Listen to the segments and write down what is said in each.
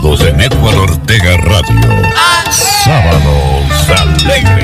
sábados en Edward Ortega Radio. Sábados alegres.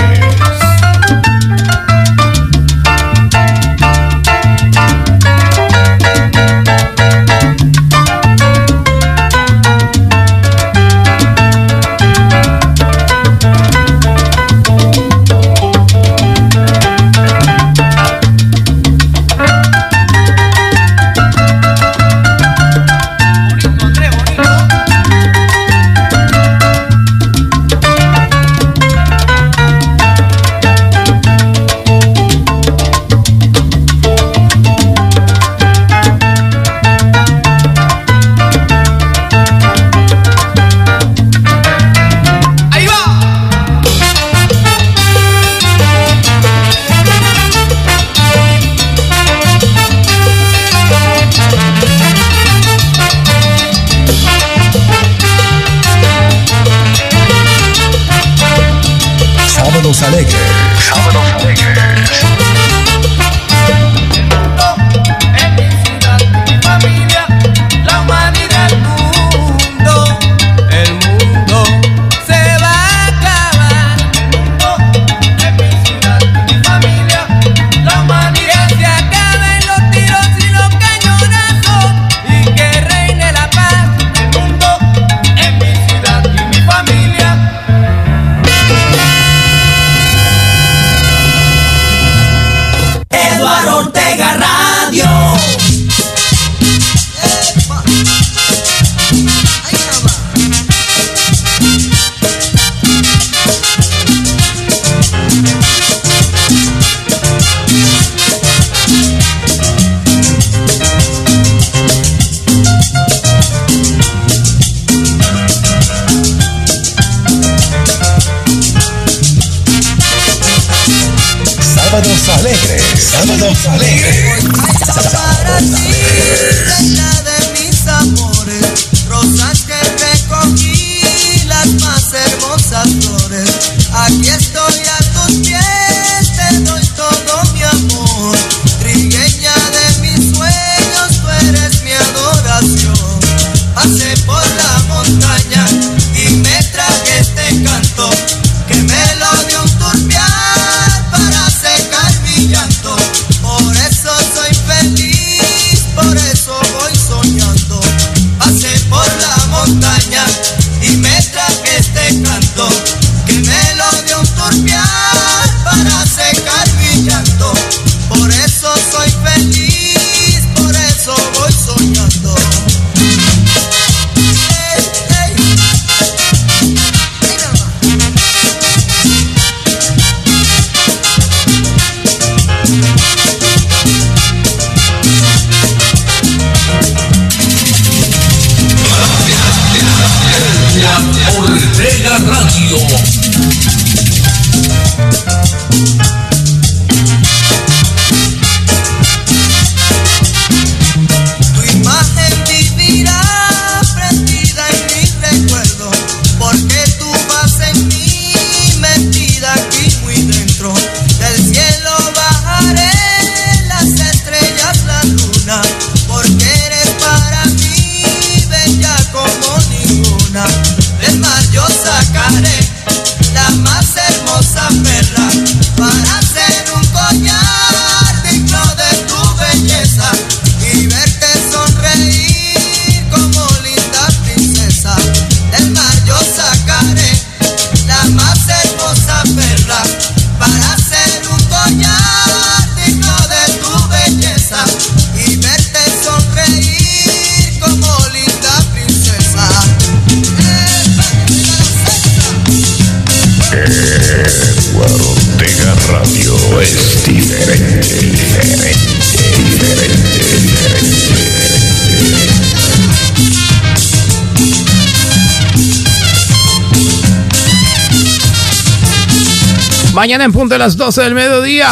En punto de las 12 del mediodía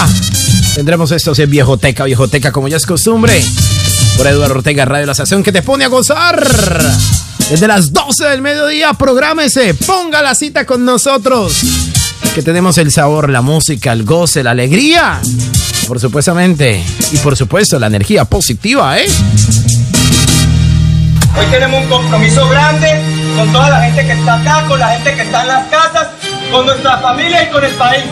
tendremos estos en Viejoteca, Viejoteca como ya es costumbre. Por Eduardo Ortega Radio, la estación que te pone a gozar. Desde las 12 del mediodía, prográmese, ponga la cita con nosotros. Que tenemos el sabor, la música, el goce, la alegría. Por supuestamente. Y por supuesto, la energía positiva, ¿eh? Hoy tenemos un compromiso grande con toda la gente que está acá, con la gente que está en las casas, con nuestra familia y con el país.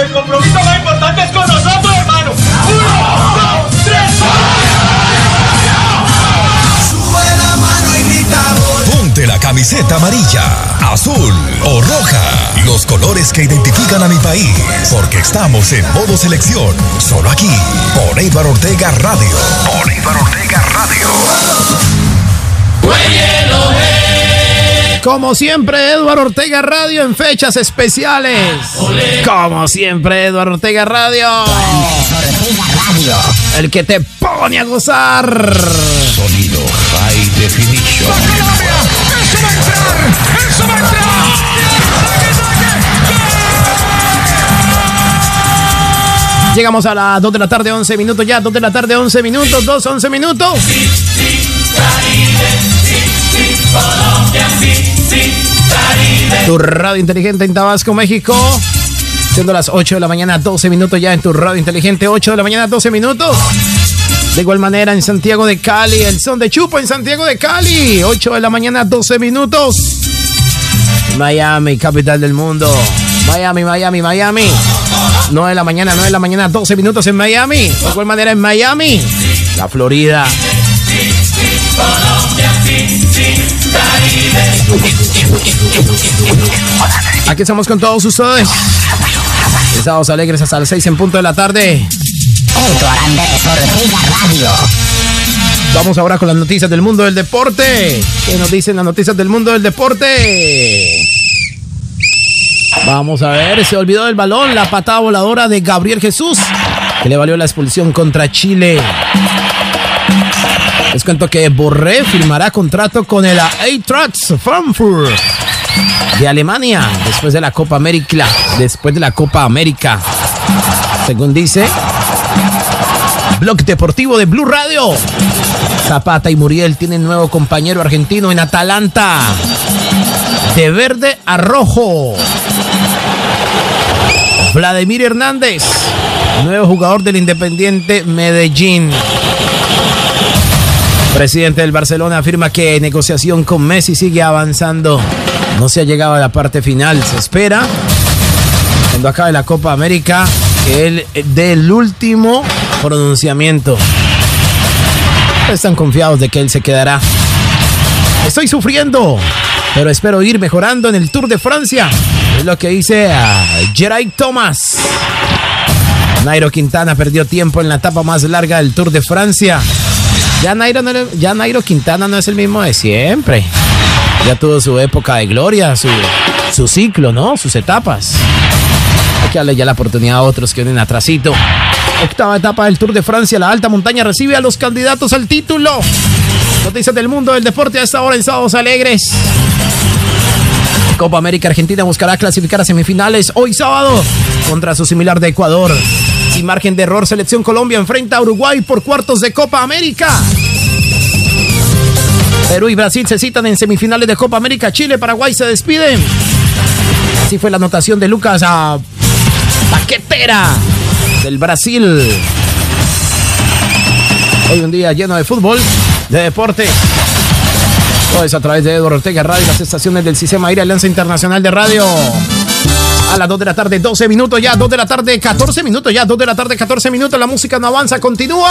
El compromiso más importante es con nosotros, hermano. ¡Uno, dos, tres! Sube la mano y grita. Ponte la camiseta amarilla, azul o roja. Los colores que identifican a mi país. Porque estamos en modo selección. Solo aquí. Por Eibar Ortega Radio. Por Eibar Ortega Radio. Como siempre, Eduardo Ortega Radio en fechas especiales. Como siempre, Eduardo Ortega Radio. El que te pone a gozar. Sonido High Definition. Llegamos a las 2 de la tarde, 11 minutos ya. 2 de la tarde, 11 minutos. 2, 11 minutos. Tu radio inteligente en Tabasco, México. Siendo las 8 de la mañana, 12 minutos ya en tu radio inteligente. 8 de la mañana, 12 minutos. De igual manera en Santiago de Cali, el son de Chupo en Santiago de Cali. 8 de la mañana, 12 minutos. Miami, capital del mundo. Miami, Miami, Miami. 9 de la mañana, 9 de la mañana, 12 minutos en Miami. De igual manera en Miami, la Florida. Aquí estamos con todos ustedes. Estados alegres hasta las 6 en punto de la tarde. Vamos ahora con las noticias del mundo del deporte. ¿Qué nos dicen las noticias del mundo del deporte? Vamos a ver, se olvidó del balón, la patada voladora de Gabriel Jesús, que le valió la expulsión contra Chile. Les cuento que Borré firmará contrato con el Eintracht Frankfurt de Alemania después de la Copa América, después de la Copa América. Según dice Blog Deportivo de Blue Radio. Zapata y Muriel tienen nuevo compañero argentino en Atalanta. De verde a rojo. Vladimir Hernández, nuevo jugador del Independiente Medellín. Presidente del Barcelona afirma que negociación con Messi sigue avanzando. No se ha llegado a la parte final. Se espera, cuando acabe la Copa América, que él dé último pronunciamiento. Están confiados de que él se quedará. Estoy sufriendo, pero espero ir mejorando en el Tour de Francia. Es lo que dice a Geray Thomas. Nairo Quintana perdió tiempo en la etapa más larga del Tour de Francia. Ya Nairo, ya Nairo Quintana no es el mismo de siempre. Ya tuvo su época de gloria, su, su ciclo, ¿no? Sus etapas. Hay que darle ya la oportunidad a otros que vienen atrasito. Octava etapa del Tour de Francia. La alta montaña recibe a los candidatos al título. Noticias del mundo del deporte a esta hora en Sábados Alegres. Copa América Argentina buscará clasificar a semifinales hoy sábado contra su similar de Ecuador. Sin margen de error, Selección Colombia enfrenta a Uruguay por cuartos de Copa América. Perú y Brasil se citan en semifinales de Copa América. Chile, Paraguay se despiden. Así fue la anotación de Lucas a Paquetera del Brasil. Hoy un día lleno de fútbol, de deporte. Todo eso a través de Eduardo Ortega Radio y las estaciones del Sistema Aire Alianza Internacional de Radio. A las 2 de la tarde, 12 minutos ya, 2 de la tarde, 14 minutos ya, 2 de la tarde, 14 minutos. La música no avanza, continúa.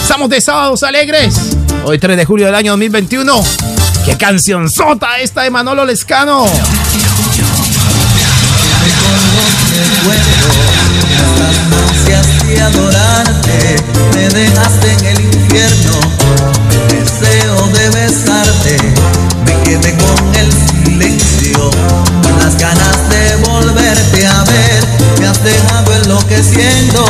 Estamos de sábados alegres. Hoy 3 de julio del año 2021. ¡Qué canción sota esta de Manolo Lescano! Ansias de adorarte, me dejaste en el infierno, el deseo de besarte, me quedé con el silencio, con las ganas de volverte a ver, me has dejado enloqueciendo,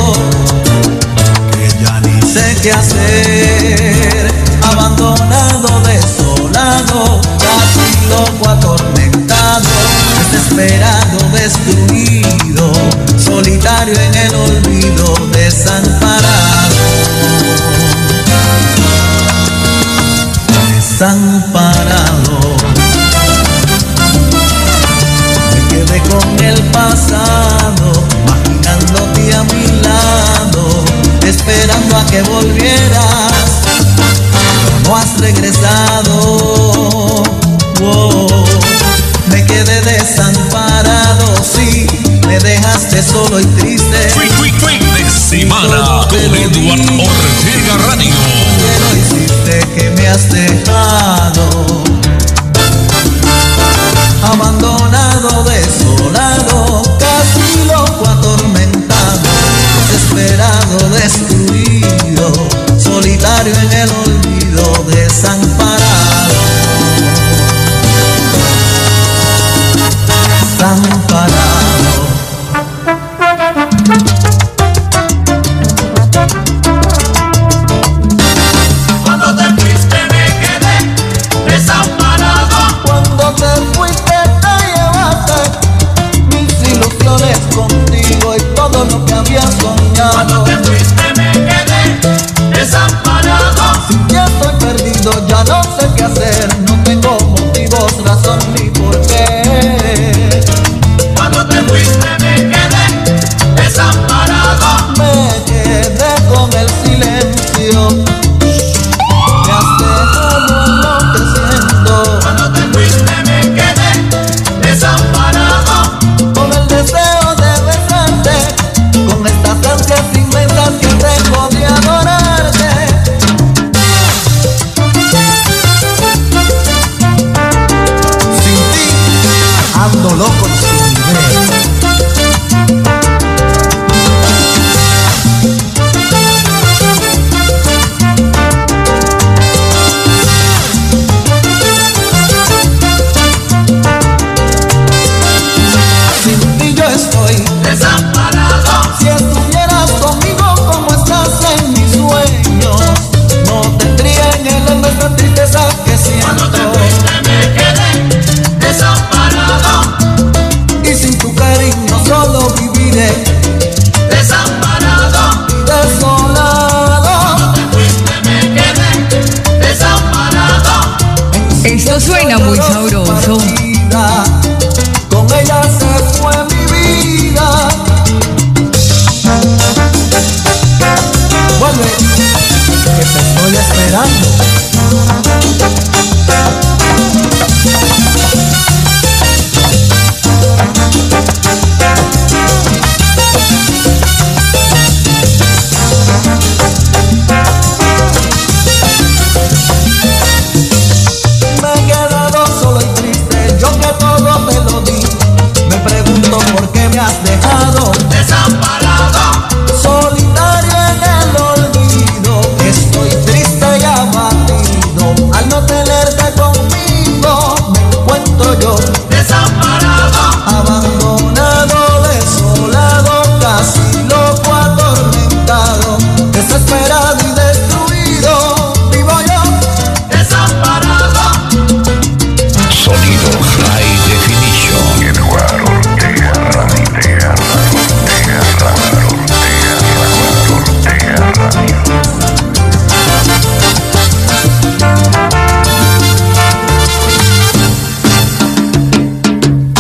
que ya ni sé qué hacer, abandonado, desolado, casi loco, atormentado, desesperado, destruido, solitario en el olvido, desamparado. Desamparado. Me quedé con el pasado, imaginándote a mi lado, esperando a que volvieras. No has regresado. Wow. solo y triste. De semana con Ortega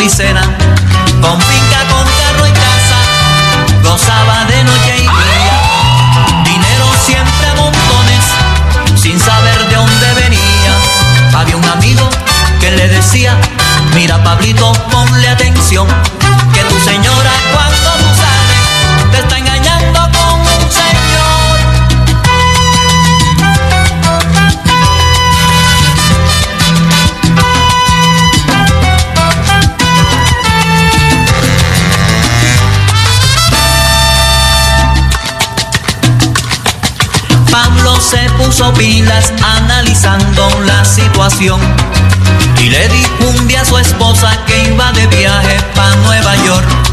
y cena, con finca, con carro y casa, gozaba de noche y día, dinero siempre a montones, sin saber de dónde venía. Había un amigo que le decía, mira Pablito, ponle atención, que tu señora pilas, analizando la situación. Y le difunde a su esposa que iba de viaje para Nueva York.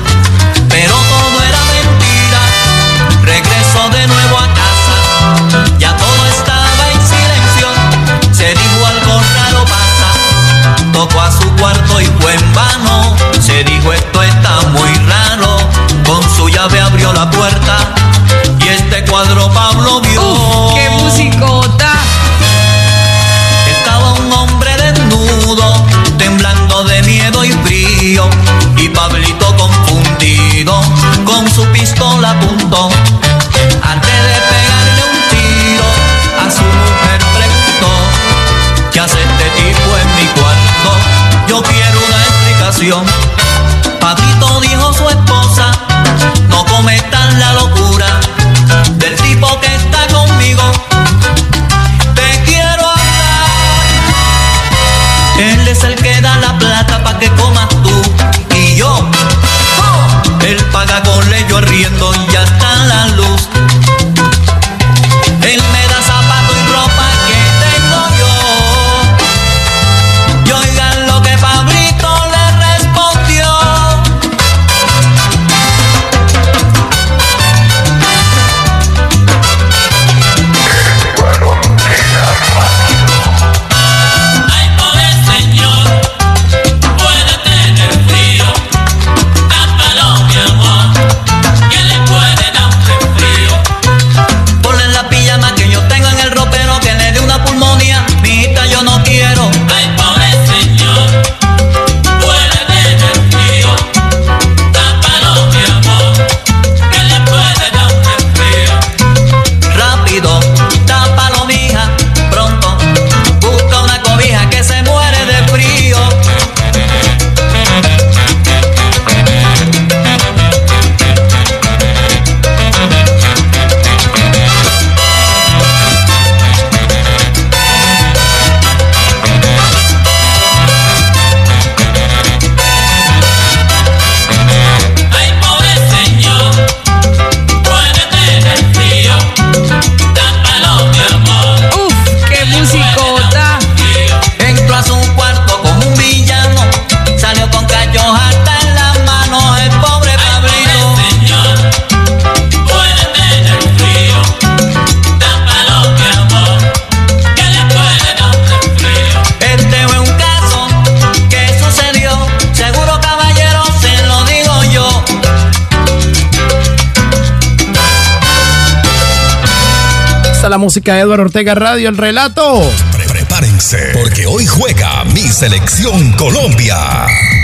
la música de Eduardo Ortega Radio, el relato. Prepárense, porque hoy juega mi selección Colombia.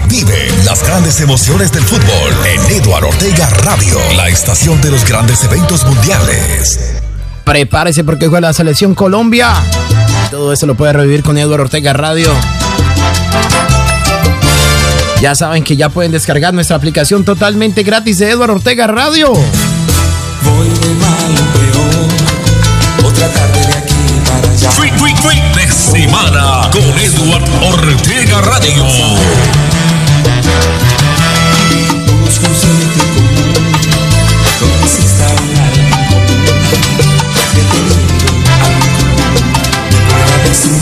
Vive las grandes emociones del fútbol en Eduardo Ortega Radio, la estación de los grandes eventos mundiales. Prepárese porque juega la selección Colombia. Todo eso lo puede revivir con Eduardo Ortega Radio. Ya saben que ya pueden descargar nuestra aplicación totalmente gratis de Eduardo Ortega Radio. Voy mal en peor otra tarde de aquí para allá. Free, free, free de semana con Edward Ortega Radio. Busco un sentido común, donde exista un alma común, detenido algo para decidir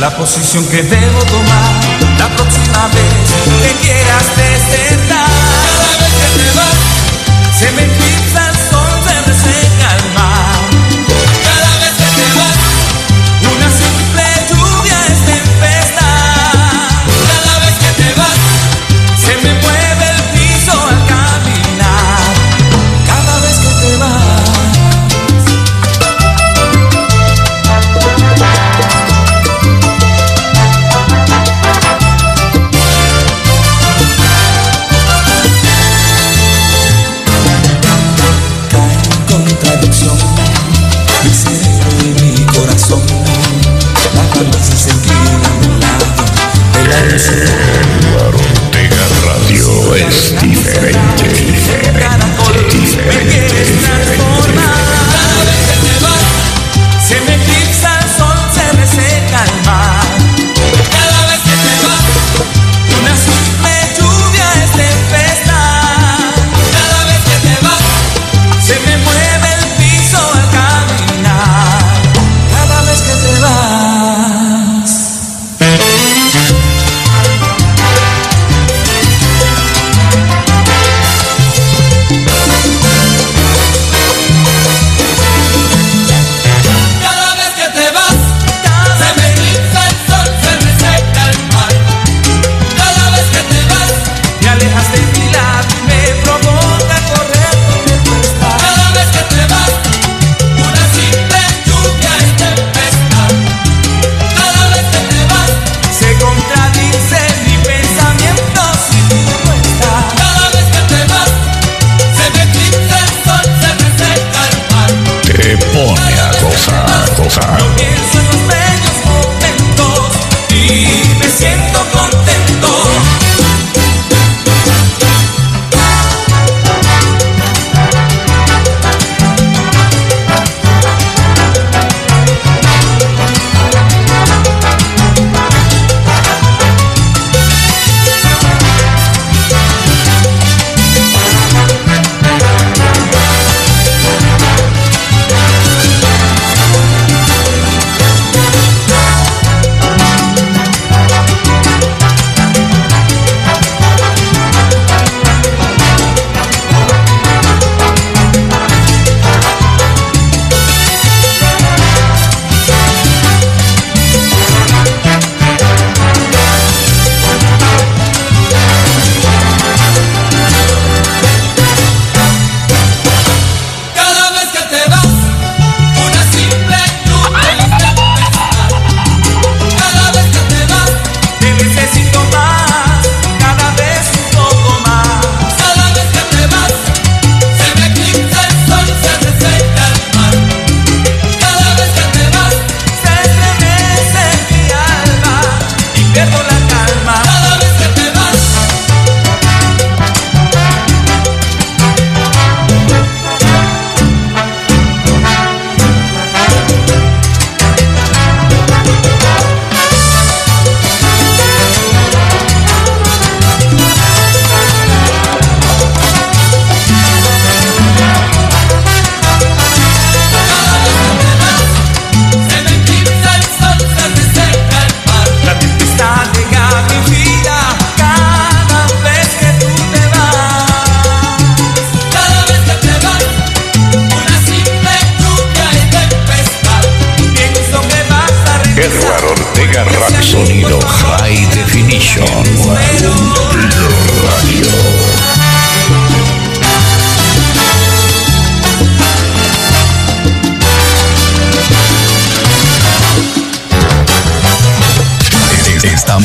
la posición que debo tomar la próxima vez que quieras te. Cada vez que te vas, se me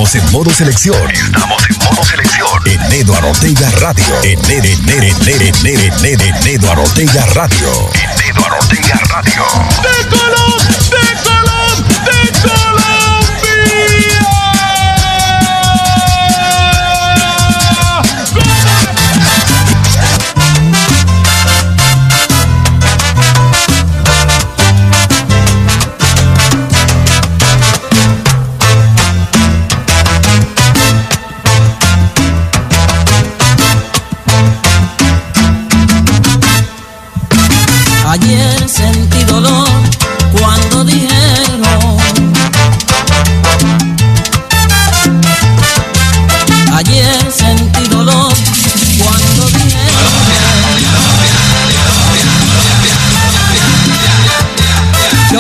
Estamos en modo selección. Estamos en modo selección. En Nedo Ortega Radio. En Nere, Nere, Nere, Nere, Nere, Eduardo Ortega Radio. En Eduardo Ortega Radio. ¡De color! ¡De color! Yo,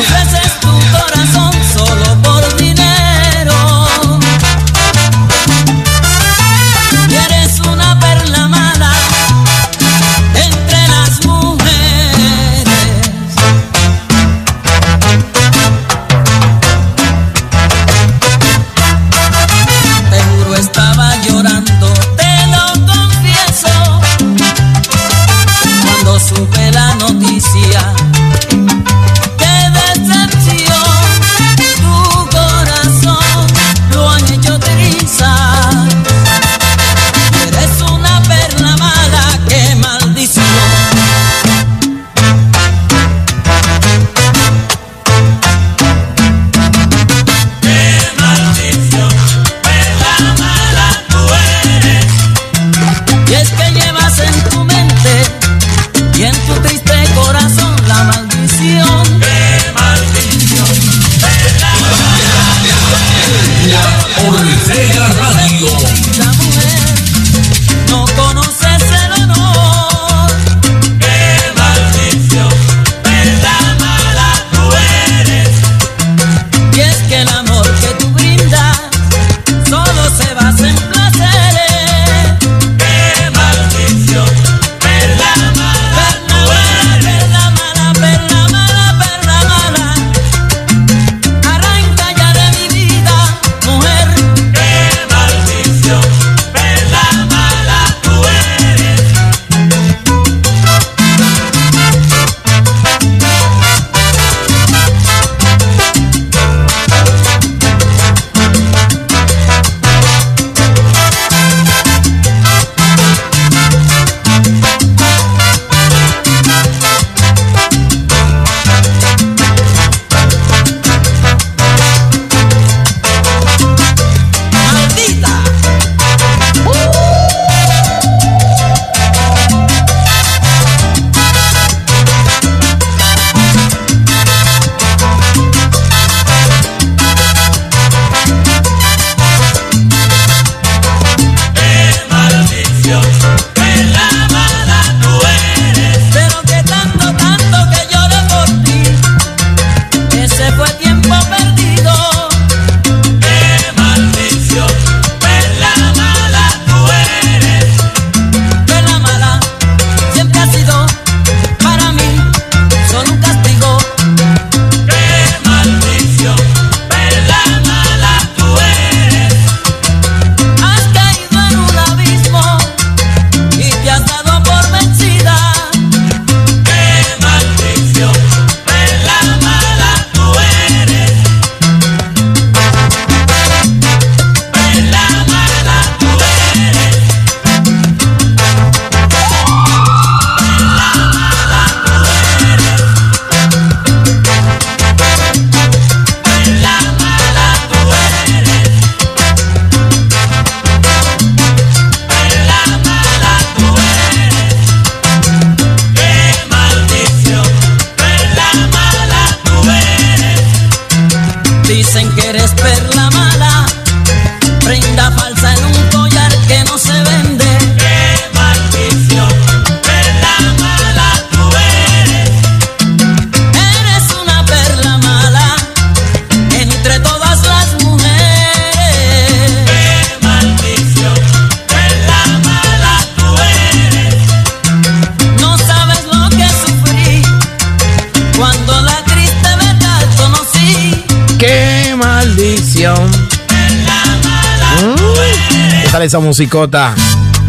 esa musicota?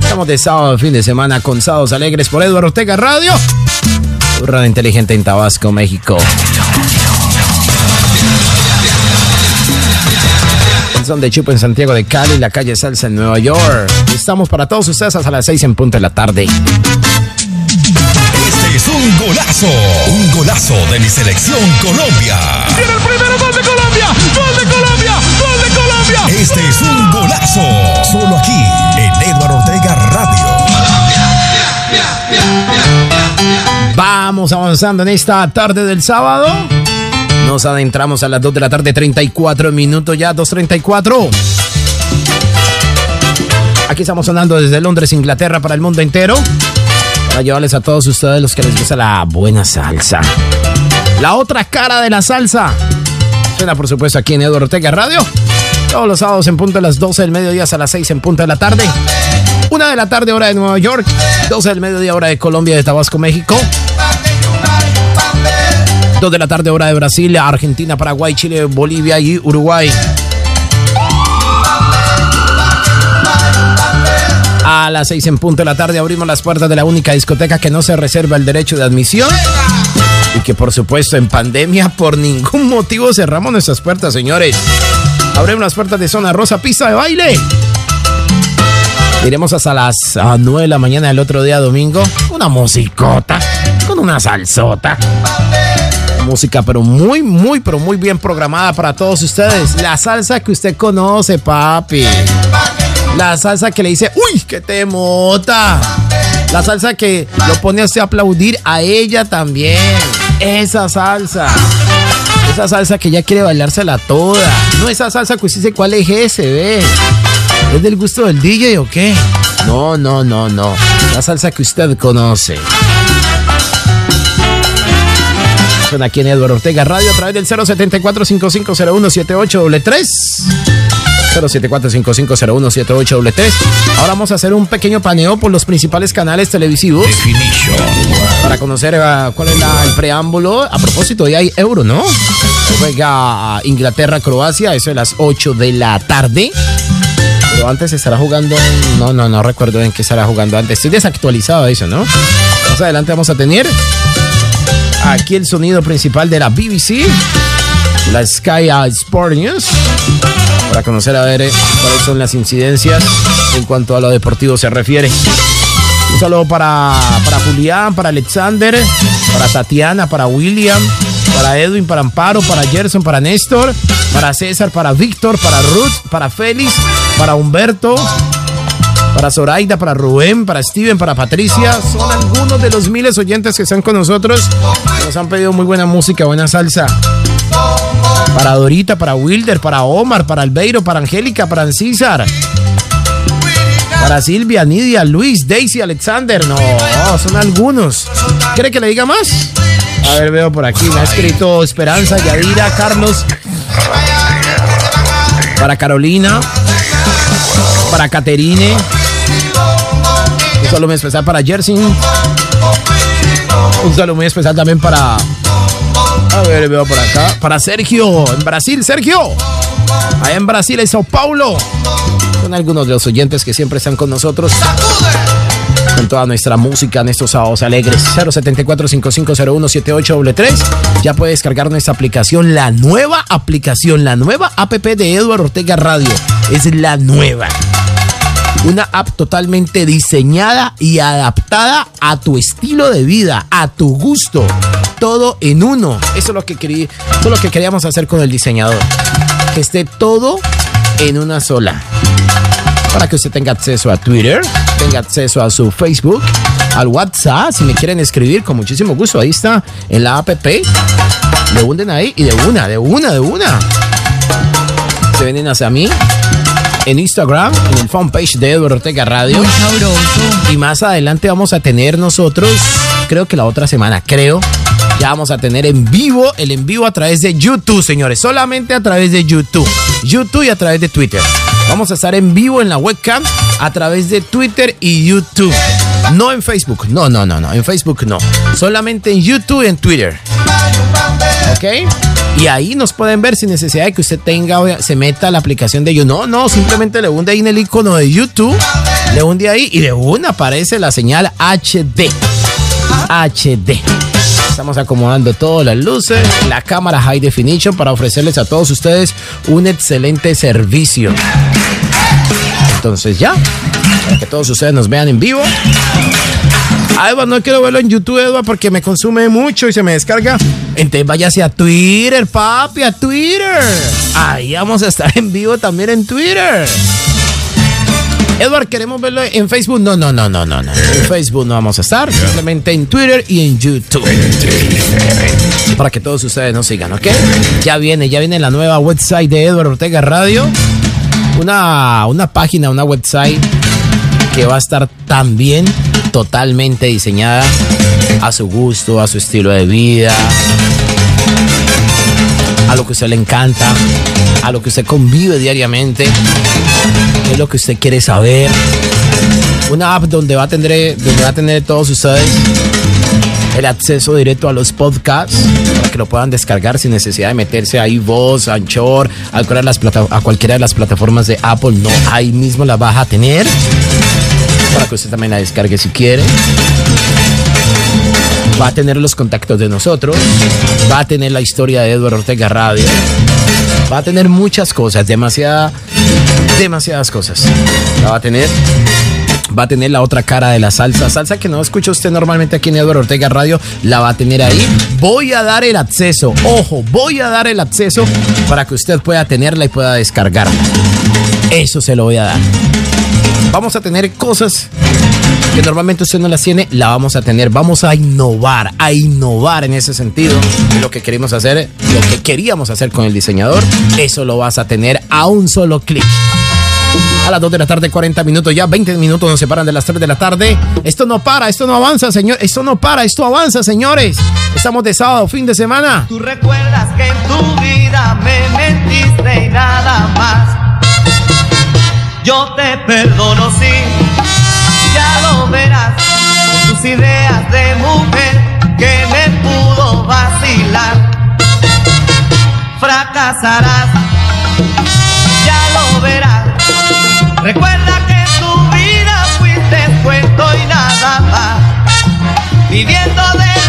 Estamos de sábado, fin de semana con Sábados Alegres por Eduardo Ortega Radio. Radio inteligente en Tabasco, México. El son de Chupo en Santiago de Cali, la calle Salsa en Nueva York. Estamos para todos ustedes hasta las 6 en punto de la tarde. Este es un golazo. Un golazo de mi selección Colombia. ¡Tiene el primero gol de Colombia! ¡Gol de Colombia! Este es un golazo. Solo aquí en Eduardo Ortega Radio. Vamos avanzando en esta tarde del sábado. Nos adentramos a las 2 de la tarde, 34 minutos ya, 2.34. Aquí estamos sonando desde Londres, Inglaterra, para el mundo entero. Para llevarles a todos ustedes los que les gusta la buena salsa. La otra cara de la salsa. Suena, por supuesto, aquí en Eduardo Ortega Radio. Todos los sábados en punto de las 12 del mediodía hasta las 6 en punto de la tarde. Una de la tarde, hora de Nueva York. 12 del mediodía, hora de Colombia, de Tabasco, México. 2 de la tarde, hora de Brasil, Argentina, Paraguay, Chile, Bolivia y Uruguay. A las 6 en punto de la tarde abrimos las puertas de la única discoteca que no se reserva el derecho de admisión. Y que por supuesto en pandemia por ningún motivo cerramos nuestras puertas, señores. Abrimos las puertas de Zona Rosa, pista de baile. Iremos hasta las ah, 9 de la mañana del otro día domingo. Una musicota con una salsota. Música, pero muy, muy, pero muy bien programada para todos ustedes. La salsa que usted conoce, papi. La salsa que le dice, uy, que te mota. La salsa que lo pone a a aplaudir a ella también. Esa salsa. Esa salsa que ya quiere bailársela toda. No esa salsa que usted dice cuál es ese. ¿Es del gusto del DJ o qué? No, no, no, no. La salsa que usted conoce. Suena aquí en Eduardo Ortega Radio a través del 074-5501-78W3. 074-5501-78W3. Ahora vamos a hacer un pequeño paneo por los principales canales televisivos. Para conocer uh, cuál es la- el preámbulo. A propósito, hoy hay euro, ¿no? Juega Inglaterra-Croacia, eso es las 8 de la tarde. Pero antes estará jugando. No, no, no recuerdo en qué estará jugando antes. Estoy desactualizado de eso, ¿no? Más adelante vamos a tener aquí el sonido principal de la BBC, la Sky Sport News, para conocer a ver eh, cuáles son las incidencias en cuanto a lo deportivo se refiere. Saludo para, para Julián, para Alexander, para Tatiana, para William, para Edwin, para Amparo, para Gerson, para Néstor, para César, para Víctor, para Ruth, para Félix, para Humberto, para Zoraida, para Rubén, para Steven, para Patricia. Son algunos de los miles oyentes que están con nosotros. que Nos han pedido muy buena música, buena salsa. Para Dorita, para Wilder, para Omar, para Albeiro, para Angélica, para César. Para Silvia, Nidia, Luis, Daisy, Alexander. No, son algunos. ¿Quiere que le diga más? A ver, veo por aquí. Me ha escrito Esperanza, Yadira, Carlos. Para Carolina. Para Caterine. Un saludo muy especial para Jersey. Un saludo muy especial también para. A ver, veo por acá. Para Sergio, en Brasil, Sergio. Allá en Brasil, en Sao Paulo. Son algunos de los oyentes que siempre están con nosotros. Con toda nuestra música en estos sábados alegres. 074-5501-78W3. Ya puede descargar nuestra aplicación, la nueva aplicación, la nueva app de Eduardo Ortega Radio. Es la nueva. Una app totalmente diseñada y adaptada a tu estilo de vida, a tu gusto. Todo en uno. Eso es lo que, querí- eso es lo que queríamos hacer con el diseñador. Que esté todo en una sola. Para que usted tenga acceso a Twitter, tenga acceso a su Facebook, al WhatsApp. Si me quieren escribir, con muchísimo gusto. Ahí está en la app. Le hunden ahí y de una, de una, de una. Se vienen hacia mí en Instagram, en el fanpage de Eduardo Ortega Radio. Muy sabroso. Y más adelante vamos a tener nosotros, creo que la otra semana, creo, ya vamos a tener en vivo, el en vivo a través de YouTube, señores. Solamente a través de YouTube. YouTube y a través de Twitter. Vamos a estar en vivo en la webcam a través de Twitter y YouTube. No en Facebook. No, no, no, no. En Facebook no. Solamente en YouTube y en Twitter. ¿Ok? Y ahí nos pueden ver sin necesidad de que usted tenga, se meta a la aplicación de YouTube. No, no, simplemente le hunde ahí en el icono de YouTube, le hunde ahí y de una aparece la señal HD. HD. Estamos acomodando todas las luces, la cámara High Definition para ofrecerles a todos ustedes un excelente servicio. Entonces ya, para que todos ustedes nos vean en vivo. Ah, Edward, no quiero verlo en YouTube, Edward, porque me consume mucho y se me descarga. Entonces váyase a Twitter, papi, a Twitter. Ahí vamos a estar en vivo también en Twitter. Edward, ¿queremos verlo en Facebook? No, no, no, no, no, no. En Facebook no vamos a estar, simplemente en Twitter y en YouTube. Para que todos ustedes nos sigan, ¿ok? Ya viene, ya viene la nueva website de Edward Ortega Radio. Una, una página, una website que va a estar también totalmente diseñada a su gusto, a su estilo de vida, a lo que usted le encanta, a lo que usted convive diariamente, qué es lo que usted quiere saber. Una app donde va a tener, donde va a tener todos ustedes el acceso directo a los podcasts para que lo puedan descargar sin necesidad de meterse ahí voz, Anchor, a cualquiera, de las plata- a cualquiera de las plataformas de Apple. No, ahí mismo la vas a tener para que usted también la descargue si quiere. Va a tener los contactos de nosotros, va a tener la historia de Eduardo Ortega Radio, va a tener muchas cosas, demasiada, demasiadas cosas. La va a tener va a tener la otra cara de la salsa. Salsa que no escucha usted normalmente aquí en Eduardo Ortega Radio, la va a tener ahí. Voy a dar el acceso, ojo, voy a dar el acceso para que usted pueda tenerla y pueda descargarla. Eso se lo voy a dar. Vamos a tener cosas que normalmente usted no las tiene, la vamos a tener. Vamos a innovar, a innovar en ese sentido. Lo que queremos hacer, lo que queríamos hacer con el diseñador, eso lo vas a tener a un solo clic. A las 2 de la tarde, 40 minutos, ya 20 minutos nos separan de las 3 de la tarde. Esto no para, esto no avanza, señor. Esto no para, esto avanza, señores. Estamos de sábado, fin de semana. Tú recuerdas que en tu vida me mentiste y nada más. Yo te perdono, sí, ya lo verás. Con tus ideas de mujer que me pudo vacilar. Fracasarás, ya lo verás. Recuerda que tu vida fuiste cuento y nada más. Viviendo del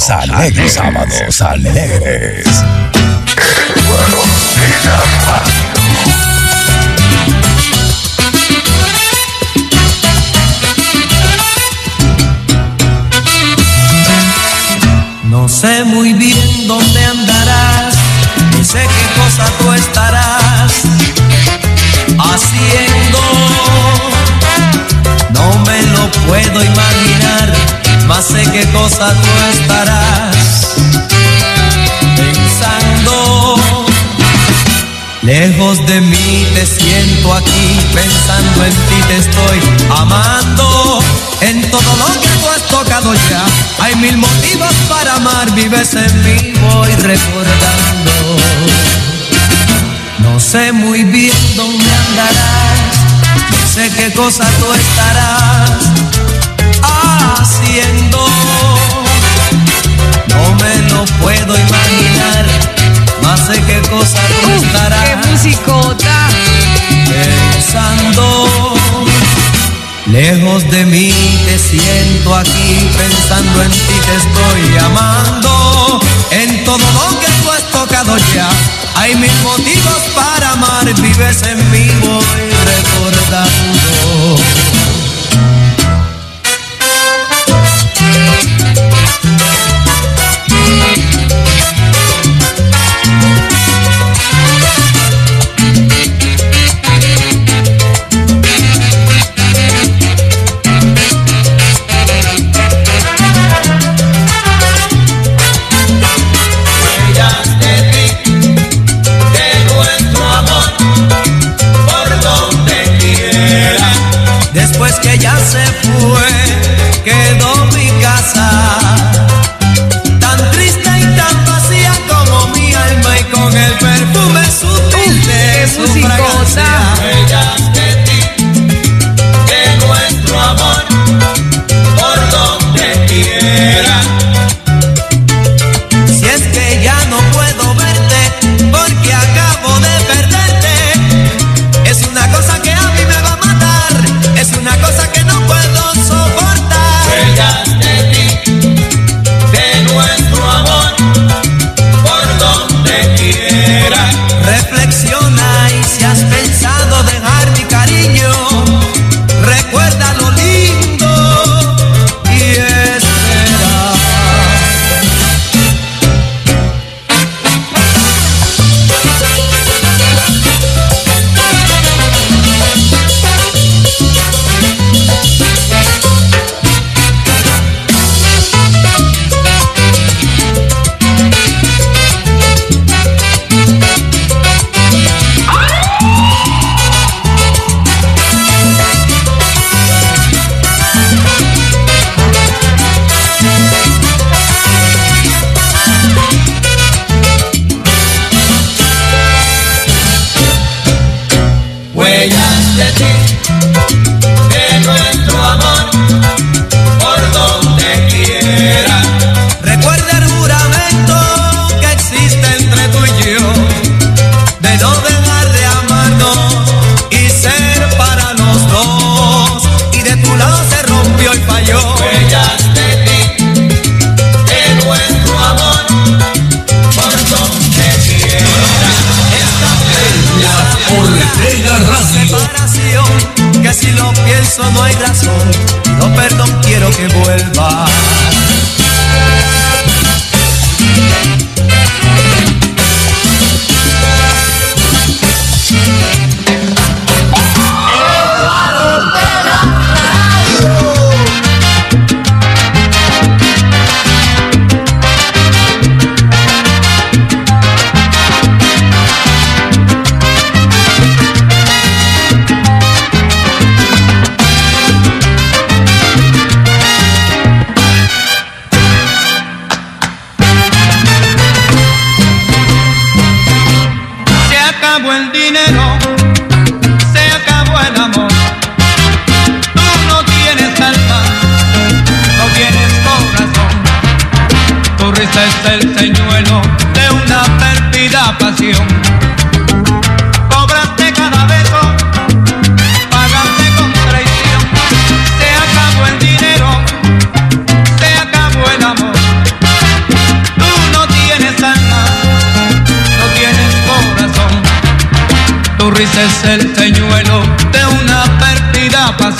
sábados alegres. Sábados alegres. No sé muy bien dónde andarás, no sé qué cosa tú estarás haciendo. No me lo puedo imaginar más sé qué cosa tú estarás pensando. Lejos de mí te siento aquí, pensando en ti te estoy amando. En todo lo que tú has tocado ya, hay mil motivos para amar, vives en mí, voy recordando. No sé muy bien dónde andarás, no sé qué cosa tú estarás haciendo. No me lo puedo imaginar, más de qué cosa tú uh, estarás. ¡Qué musicota! Pensando. Lejos de mí te siento aquí, pensando en ti te estoy amando. En todo lo que tú has tocado ya, hay mil motivos para amar, vives en mí, voy recordando.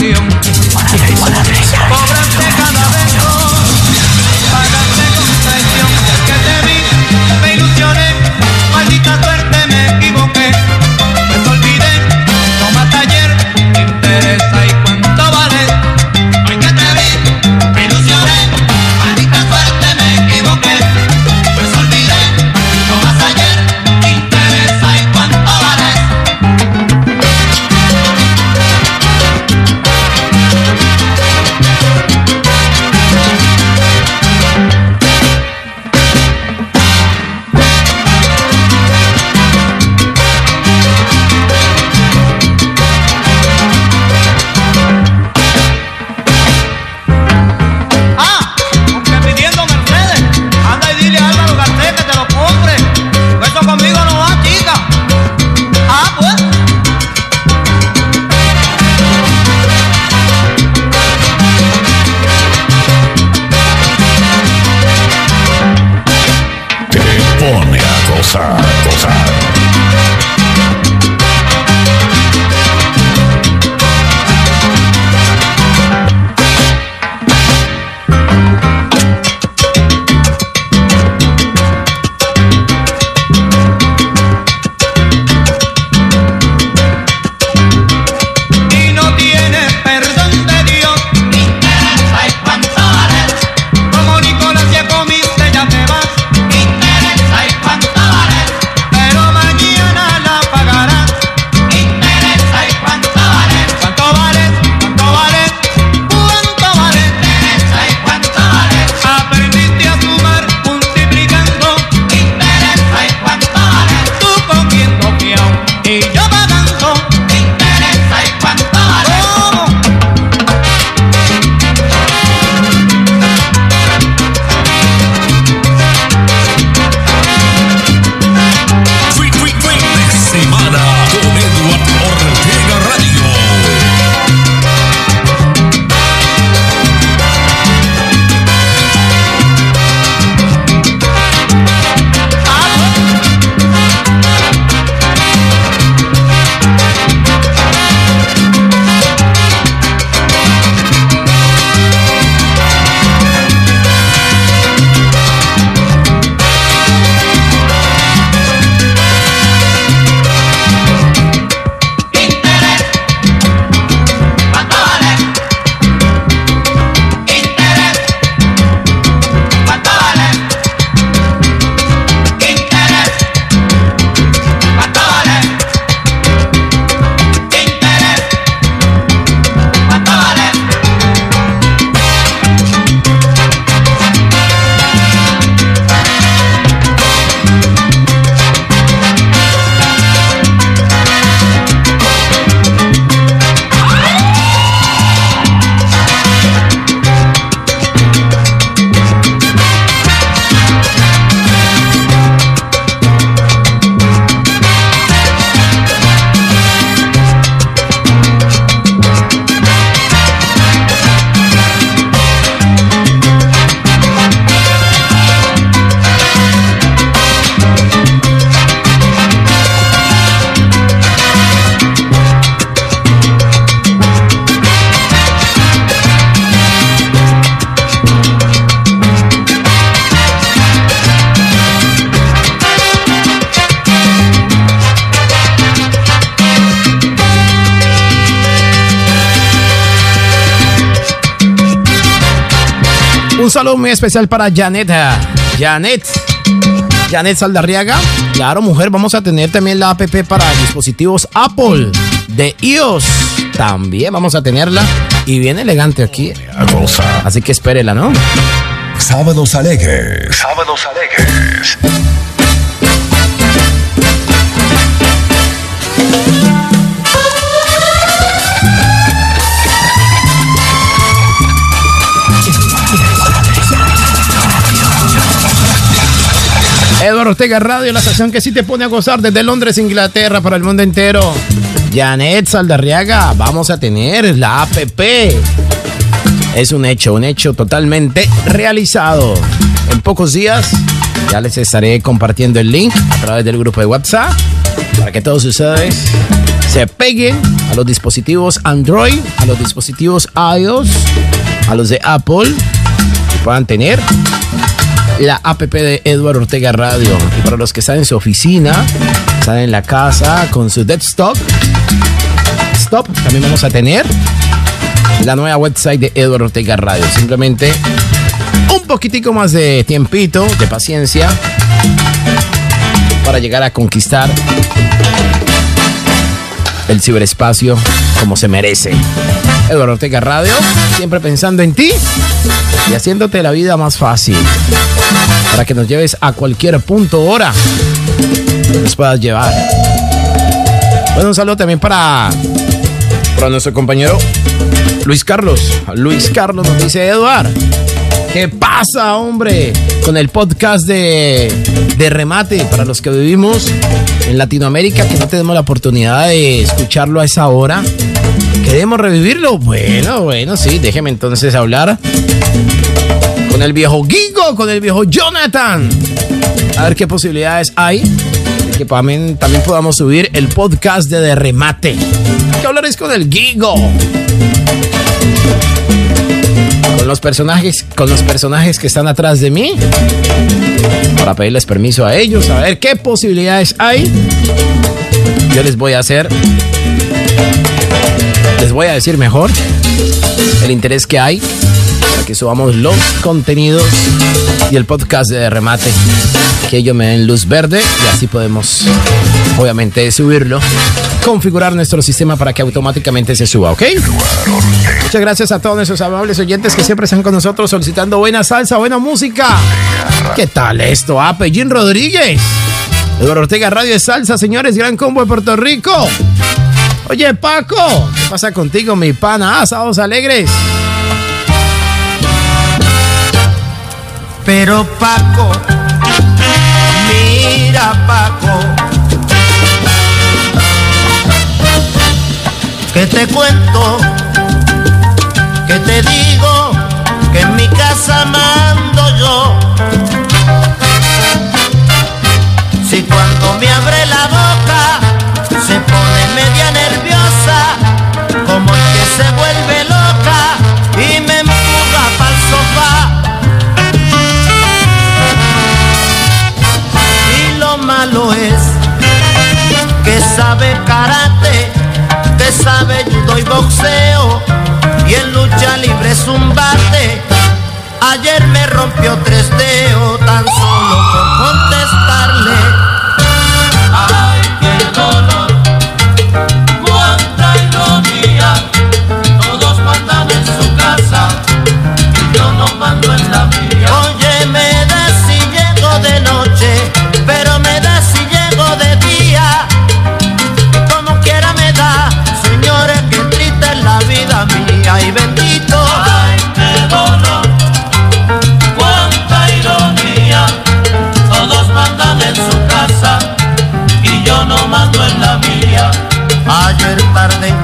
canción. Un saludo muy especial para Janet. ah, Janet. Janet Saldarriaga. Claro, mujer, vamos a tener también la app para dispositivos Apple de iOS. También vamos a tenerla. Y bien elegante aquí. Así que espérela, ¿no? Sábados alegres. Sábados alegres. Eduardo Ortega Radio, la estación que sí te pone a gozar desde Londres, Inglaterra, para el mundo entero. Janet Saldarriaga, vamos a tener la APP. Es un hecho, un hecho totalmente realizado. En pocos días ya les estaré compartiendo el link a través del grupo de WhatsApp para que todos ustedes se peguen a los dispositivos Android, a los dispositivos iOS, a los de Apple y puedan tener la app de Eduardo Ortega Radio. Y para los que están en su oficina, están en la casa con su desktop, stop, también vamos a tener la nueva website de Eduardo Ortega Radio. Simplemente un poquitico más de tiempito, de paciencia, para llegar a conquistar el ciberespacio como se merece. Eduardo Ortega Radio, siempre pensando en ti y haciéndote la vida más fácil para que nos lleves a cualquier punto hora nos puedas llevar. Bueno, un saludo también para, para nuestro compañero Luis Carlos. Luis Carlos nos dice, Eduard, ¿qué pasa, hombre? Con el podcast de, de remate para los que vivimos en Latinoamérica, que no tenemos la oportunidad de escucharlo a esa hora. ¿Queremos revivirlo? Bueno, bueno, sí, déjeme entonces hablar con el viejo Gigo, con el viejo Jonathan. a ver qué posibilidades hay de que también, podamos subir el podcast de, de remate. Que hablaréis con el Gigo. Los personajes, con los personajes que están atrás de mí. Para pedirles permiso a ellos, a ver qué posibilidades hay. Yo les voy a hacer. Les voy a decir mejor el interés que hay para que subamos los contenidos y el podcast de remate. Que ellos me den luz verde y así podemos, obviamente, subirlo. Configurar nuestro sistema para que automáticamente se suba, ¿ok? Muchas gracias a todos nuestros amables oyentes que siempre están con nosotros solicitando buena salsa, buena música. ¿Qué tal esto? Ah, Pellín Rodríguez. Eduardo Ortega Radio de Salsa, señores, Gran Combo de Puerto Rico. Oye, Paco, ¿qué pasa contigo, mi pana? Ah, sábados alegres. Pero Paco, mira Paco, que te cuento, que te digo, que en mi casa mando yo. Si cuando me abre la boca se pone media nerviosa, como el que se vuelve loca y me empuja pa'l sofá. Y lo malo es que sabe karate, sabe judo y boxeo, y en lucha libre es un bate. Ayer me rompió tres dedos tan solo por contestarle. Ayer tarde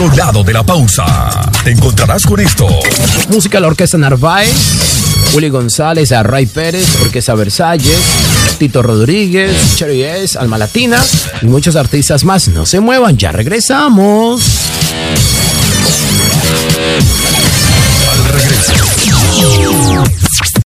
otro lado de la pausa, te encontrarás con esto. Música de la Orquesta Narváez, Willy González, Array Pérez, Orquesta Versalles, Tito Rodríguez, Cherry S, Alma Latina y muchos artistas más. No se muevan, ya regresamos. Al regreso.